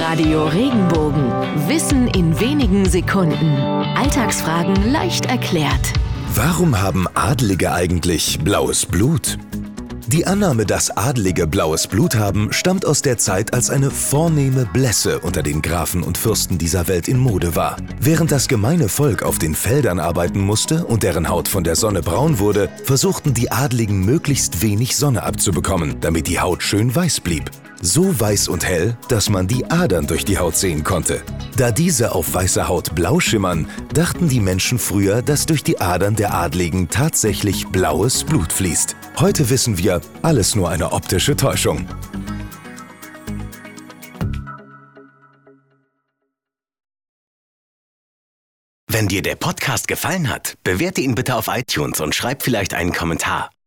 Radio Regenbogen. Wissen in wenigen Sekunden. Alltagsfragen leicht erklärt. Warum haben Adlige eigentlich blaues Blut? Die Annahme, dass Adlige blaues Blut haben, stammt aus der Zeit, als eine vornehme Blässe unter den Grafen und Fürsten dieser Welt in Mode war. Während das gemeine Volk auf den Feldern arbeiten musste und deren Haut von der Sonne braun wurde, versuchten die Adligen möglichst wenig Sonne abzubekommen, damit die Haut schön weiß blieb so weiß und hell, dass man die Adern durch die Haut sehen konnte. Da diese auf weißer Haut blau schimmern, dachten die Menschen früher, dass durch die Adern der Adligen tatsächlich blaues Blut fließt. Heute wissen wir, alles nur eine optische Täuschung. Wenn dir der Podcast gefallen hat, bewerte ihn bitte auf iTunes und schreib vielleicht einen Kommentar.